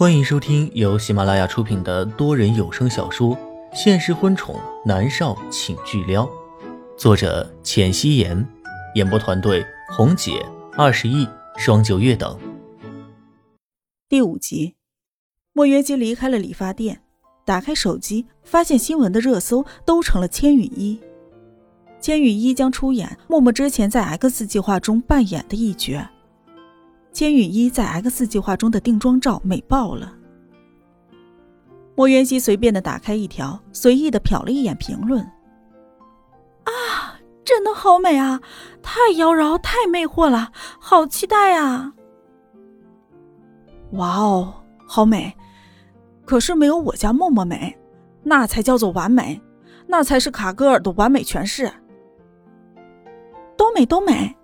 欢迎收听由喜马拉雅出品的多人有声小说《现实婚宠男少请巨撩》，作者：浅汐颜，演播团队：红姐、二十亿、双九月等。第五集，莫约基离开了理发店，打开手机，发现新闻的热搜都成了千羽一。千羽一将出演默默之前在 X 计划中扮演的一角。千羽衣在 X 计划中的定妆照美爆了。莫渊熙随便的打开一条，随意的瞟了一眼评论。啊，真的好美啊！太妖娆，太魅惑了，好期待啊！哇哦，好美！可是没有我家默默美，那才叫做完美，那才是卡格尔的完美诠释。都美都美，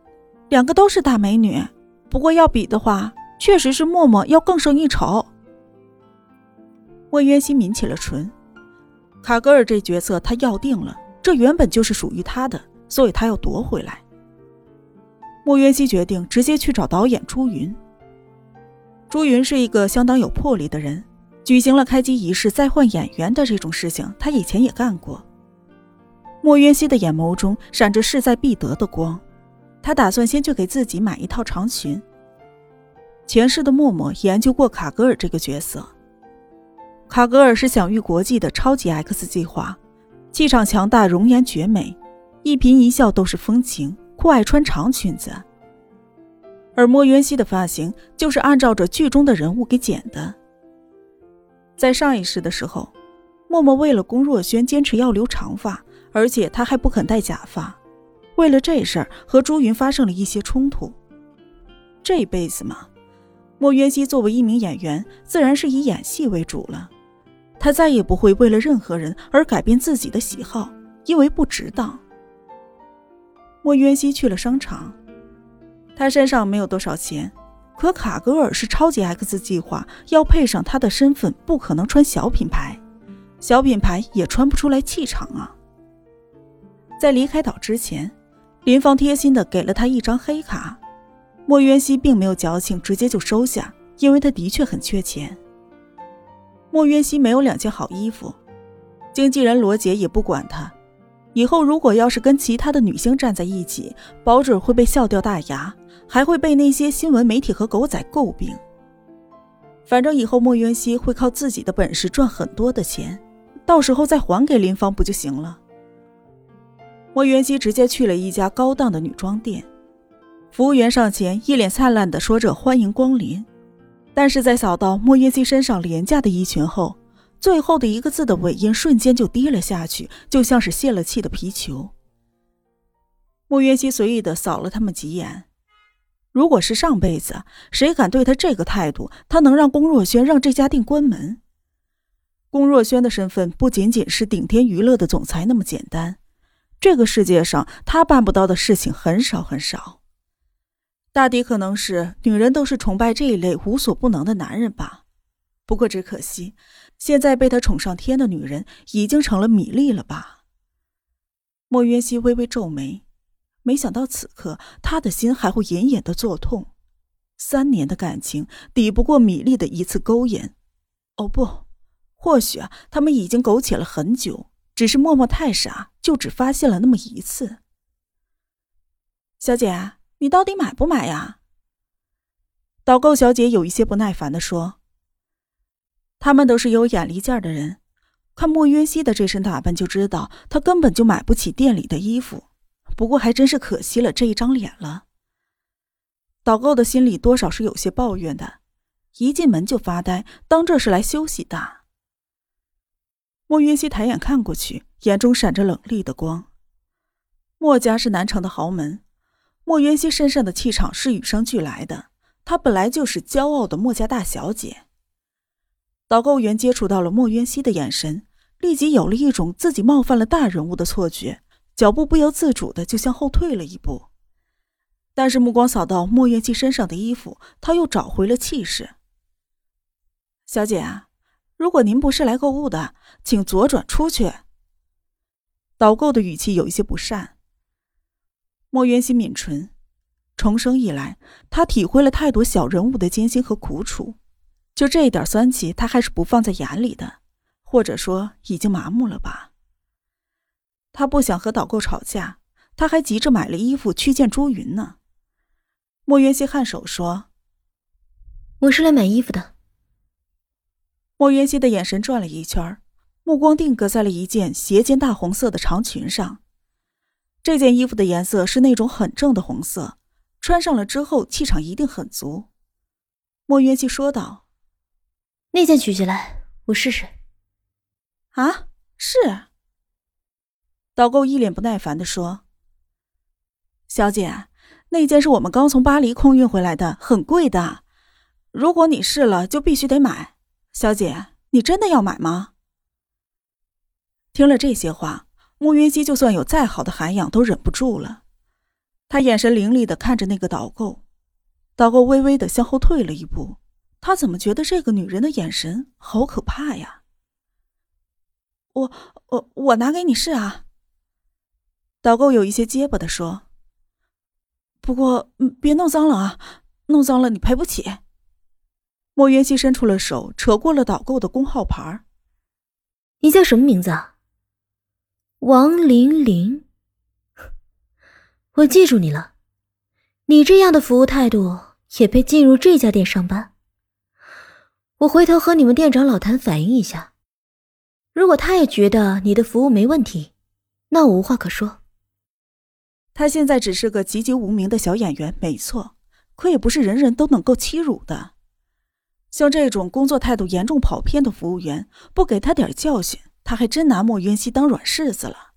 两个都是大美女。不过要比的话，确实是默默要更胜一筹。莫渊熙抿起了唇，卡格尔这角色他要定了，这原本就是属于他的，所以他要夺回来。莫渊熙决定直接去找导演朱云。朱云是一个相当有魄力的人，举行了开机仪式再换演员的这种事情，他以前也干过。莫渊熙的眼眸中闪着势在必得的光。他打算先去给自己买一套长裙。前世的默默研究过卡格尔这个角色。卡格尔是享誉国际的超级 X 计划，气场强大，容颜绝美，一颦一笑都是风情，酷爱穿长裙子。而莫渊熙的发型就是按照着剧中的人物给剪的。在上一世的时候，默默为了龚若轩坚持要留长发，而且他还不肯戴假发。为了这事儿和朱云发生了一些冲突。这辈子嘛，莫渊熙作为一名演员，自然是以演戏为主了。他再也不会为了任何人而改变自己的喜好，因为不值当。莫渊熙去了商场，他身上没有多少钱，可卡格尔是超级 X 计划，要配上他的身份，不可能穿小品牌，小品牌也穿不出来气场啊。在离开岛之前。林芳贴心的给了他一张黑卡，莫渊熙并没有矫情，直接就收下，因为他的确很缺钱。莫渊熙没有两件好衣服，经纪人罗杰也不管他，以后如果要是跟其他的女星站在一起，保准会被笑掉大牙，还会被那些新闻媒体和狗仔诟病。反正以后莫渊熙会靠自己的本事赚很多的钱，到时候再还给林芳不就行了？莫渊熙直接去了一家高档的女装店，服务员上前一脸灿烂的说着“欢迎光临”，但是在扫到莫渊熙身上廉价的衣裙后，最后的一个字的尾音瞬间就低了下去，就像是泄了气的皮球。莫渊熙随意的扫了他们几眼，如果是上辈子，谁敢对他这个态度，他能让龚若轩让这家店关门。龚若轩的身份不仅仅是顶天娱乐的总裁那么简单。这个世界上，他办不到的事情很少很少。大抵可能是女人都是崇拜这一类无所不能的男人吧。不过只可惜，现在被他宠上天的女人已经成了米粒了吧。莫渊熙微微皱眉，没想到此刻他的心还会隐隐的作痛。三年的感情抵不过米粒的一次勾引。哦不，或许啊，他们已经苟且了很久。只是默默太傻，就只发现了那么一次。小姐，你到底买不买呀？导购小姐有一些不耐烦的说：“他们都是有眼力劲的人，看莫渊熙的这身打扮就知道，他根本就买不起店里的衣服。不过还真是可惜了这一张脸了。”导购的心里多少是有些抱怨的，一进门就发呆，当这是来休息的。莫云熙抬眼看过去，眼中闪着冷厉的光。莫家是南城的豪门，莫渊熙身上的气场是与生俱来的，她本来就是骄傲的莫家大小姐。导购员接触到了莫渊熙的眼神，立即有了一种自己冒犯了大人物的错觉，脚步不由自主的就向后退了一步。但是目光扫到莫渊熙身上的衣服，他又找回了气势。小姐啊。如果您不是来购物的，请左转出去。导购的语气有一些不善。莫渊熙抿唇，重生以来，他体会了太多小人物的艰辛和苦楚，就这一点酸气，他还是不放在眼里的，或者说已经麻木了吧。他不想和导购吵架，他还急着买了衣服去见朱云呢。莫渊熙颔首说：“我是来买衣服的。”莫渊熙的眼神转了一圈，目光定格在了一件斜肩大红色的长裙上。这件衣服的颜色是那种很正的红色，穿上了之后气场一定很足。莫渊熙说道。那件取下来，我试试。啊，是。导购一脸不耐烦的说：“小姐，那件是我们刚从巴黎空运回来的，很贵的。如果你试了，就必须得买。小姐，你真的要买吗？”听了这些话，穆云熙就算有再好的涵养，都忍不住了。他眼神凌厉的看着那个导购，导购微微的向后退了一步。他怎么觉得这个女人的眼神好可怕呀？我我我拿给你试啊。导购有一些结巴的说：“不过别弄脏了啊，弄脏了你赔不起。”莫元熙伸出了手，扯过了导购的工号牌。你叫什么名字啊？王玲玲。我记住你了。你这样的服务态度，也配进入这家店上班？我回头和你们店长老谭反映一下，如果他也觉得你的服务没问题，那我无话可说。他现在只是个籍籍无名的小演员，没错，可也不是人人都能够欺辱的。像这种工作态度严重跑偏的服务员，不给他点教训，他还真拿莫云熙当软柿子了。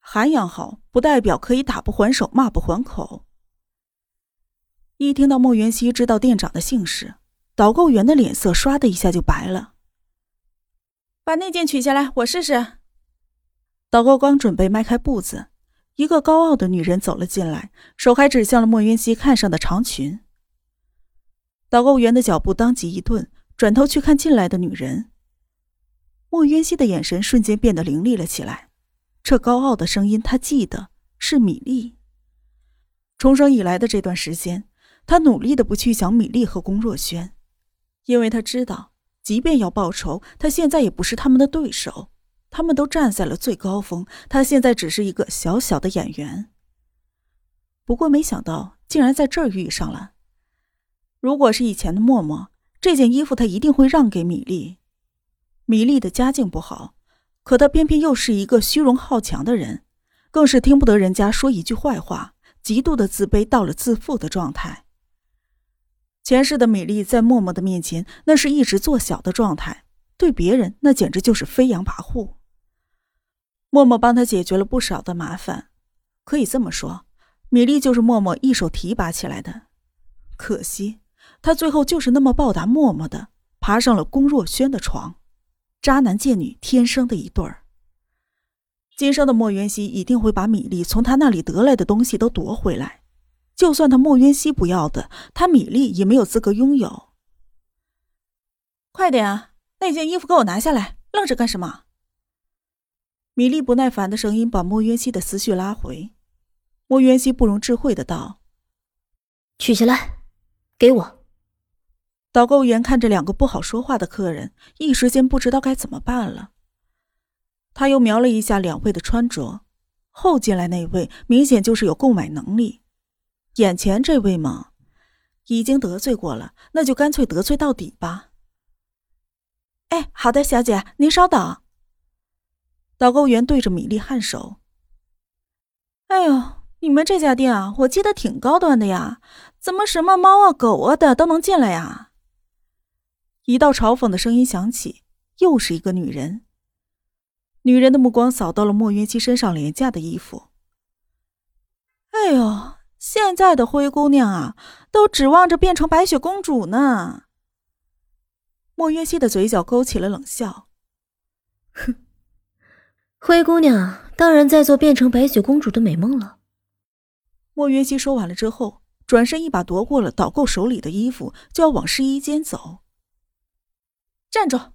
涵养好，不代表可以打不还手，骂不还口。一听到莫云熙知道店长的姓氏。导购员的脸色唰的一下就白了。把那件取下来，我试试。导购刚准备迈开步子，一个高傲的女人走了进来，手还指向了莫云熙看上的长裙。导购员的脚步当即一顿，转头去看进来的女人。莫云熙的眼神瞬间变得凌厉了起来。这高傲的声音，他记得是米粒。重生以来的这段时间，他努力的不去想米粒和龚若轩。因为他知道，即便要报仇，他现在也不是他们的对手。他们都站在了最高峰，他现在只是一个小小的演员。不过，没想到竟然在这儿遇上了。如果是以前的默默，这件衣服他一定会让给米粒。米粒的家境不好，可他偏偏又是一个虚荣好强的人，更是听不得人家说一句坏话，极度的自卑到了自负的状态。前世的米粒在默默的面前，那是一直做小的状态，对别人那简直就是飞扬跋扈。默默帮他解决了不少的麻烦，可以这么说，米粒就是默默一手提拔起来的。可惜，他最后就是那么报答默默的，爬上了龚若轩的床，渣男贱女天生的一对儿。今生的莫元熙一定会把米粒从他那里得来的东西都夺回来。就算他莫渊熙不要的，他米粒也没有资格拥有。快点啊，那件衣服给我拿下来！愣着干什么？米粒不耐烦的声音把莫渊熙的思绪拉回。莫渊熙不容置喙的道：“取下来，给我。”导购员看着两个不好说话的客人，一时间不知道该怎么办了。他又瞄了一下两位的穿着，后进来那位明显就是有购买能力。眼前这位嘛，已经得罪过了，那就干脆得罪到底吧。哎，好的，小姐，您稍等。导购员对着米粒颔首。哎呦，你们这家店啊，我记得挺高端的呀，怎么什么猫啊、狗啊的都能进来呀？一道嘲讽的声音响起，又是一个女人。女人的目光扫到了莫云熙身上廉价的衣服。哎呦！现在的灰姑娘啊，都指望着变成白雪公主呢。莫约西的嘴角勾起了冷笑，哼，灰姑娘当然在做变成白雪公主的美梦了。莫约西说完了之后，转身一把夺过了导购手里的衣服，就要往试衣间走。站住！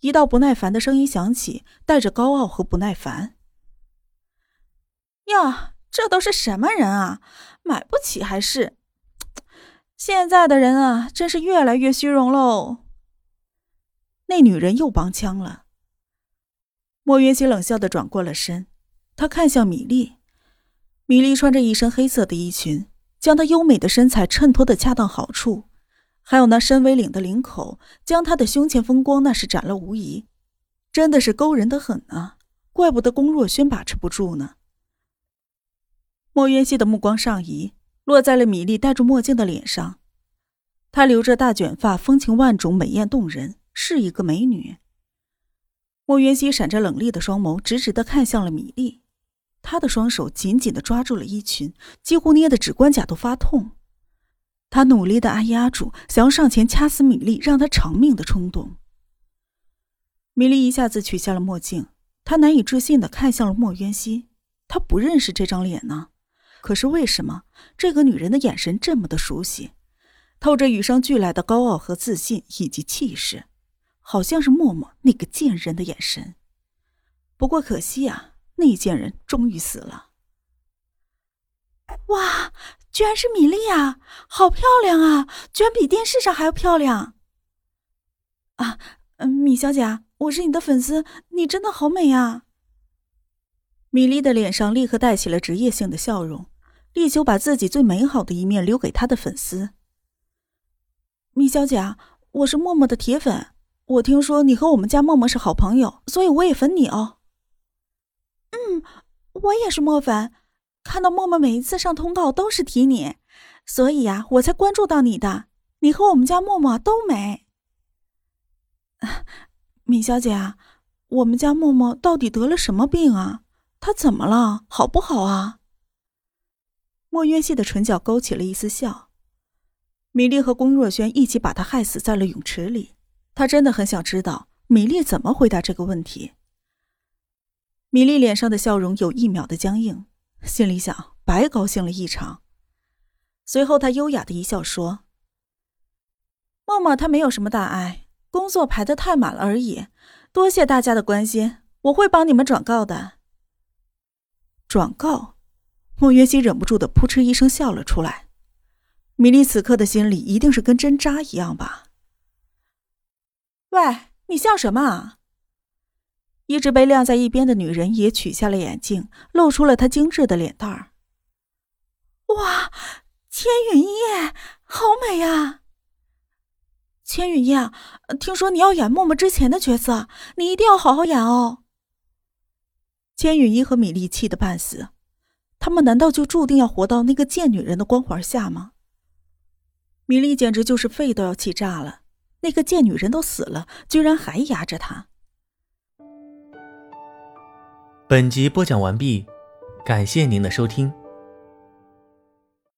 一道不耐烦的声音响起，带着高傲和不耐烦。呀！这都是什么人啊？买不起还是？现在的人啊，真是越来越虚荣喽。那女人又帮腔了。莫云熙冷笑的转过了身，他看向米粒。米粒穿着一身黑色的衣裙，将她优美的身材衬托的恰到好处，还有那深 V 领的领口，将她的胸前风光那是展露无遗，真的是勾人的很啊！怪不得龚若轩把持不住呢。莫渊熙的目光上移，落在了米粒戴着墨镜的脸上。她留着大卷发，风情万种，美艳动人，是一个美女。莫渊熙闪着冷厉的双眸，直直的看向了米粒。他的双手紧紧的抓住了衣裙，几乎捏的指关节都发痛。他努力的按压住想要上前掐死米粒，让她偿命的冲动。米粒一下子取下了墨镜，她难以置信的看向了莫渊熙。她不认识这张脸呢，可是为什么这个女人的眼神这么的熟悉，透着与生俱来的高傲和自信以及气势，好像是默默那个贱人的眼神。不过可惜啊。那贱人终于死了！哇，居然是米莉啊，好漂亮啊，居然比电视上还要漂亮！啊，嗯，米小姐，我是你的粉丝，你真的好美啊！米莉的脸上立刻带起了职业性的笑容，力求把自己最美好的一面留给她的粉丝。米小姐，我是默默的铁粉，我听说你和我们家默默是好朋友，所以我也粉你哦。嗯，我也是莫粉，看到默默每一次上通告都是提你，所以呀，我才关注到你的。你和我们家默默都美。米小姐啊，我们家默默到底得了什么病啊？他怎么了？好不好啊？莫渊熙的唇角勾起了一丝笑。米粒和龚若轩一起把他害死在了泳池里，他真的很想知道米粒怎么回答这个问题。米粒脸上的笑容有一秒的僵硬，心里想：白高兴了一场。随后，他优雅的一笑说：“默默他没有什么大碍，工作排的太满了而已。多谢大家的关心，我会帮你们转告的。”转告，莫约西忍不住的扑哧一声笑了出来。米莉此刻的心里一定是跟针扎一样吧？喂，你笑什么？一直被晾在一边的女人也取下了眼镜，露出了她精致的脸蛋儿。哇，千云叶，好美呀！千云叶，听说你要演默默之前的角色，你一定要好好演哦。千云一和米粒气得半死，他们难道就注定要活到那个贱女人的光环下吗？米粒简直就是肺都要气炸了，那个贱女人都死了，居然还压着她。本集播讲完毕，感谢您的收听。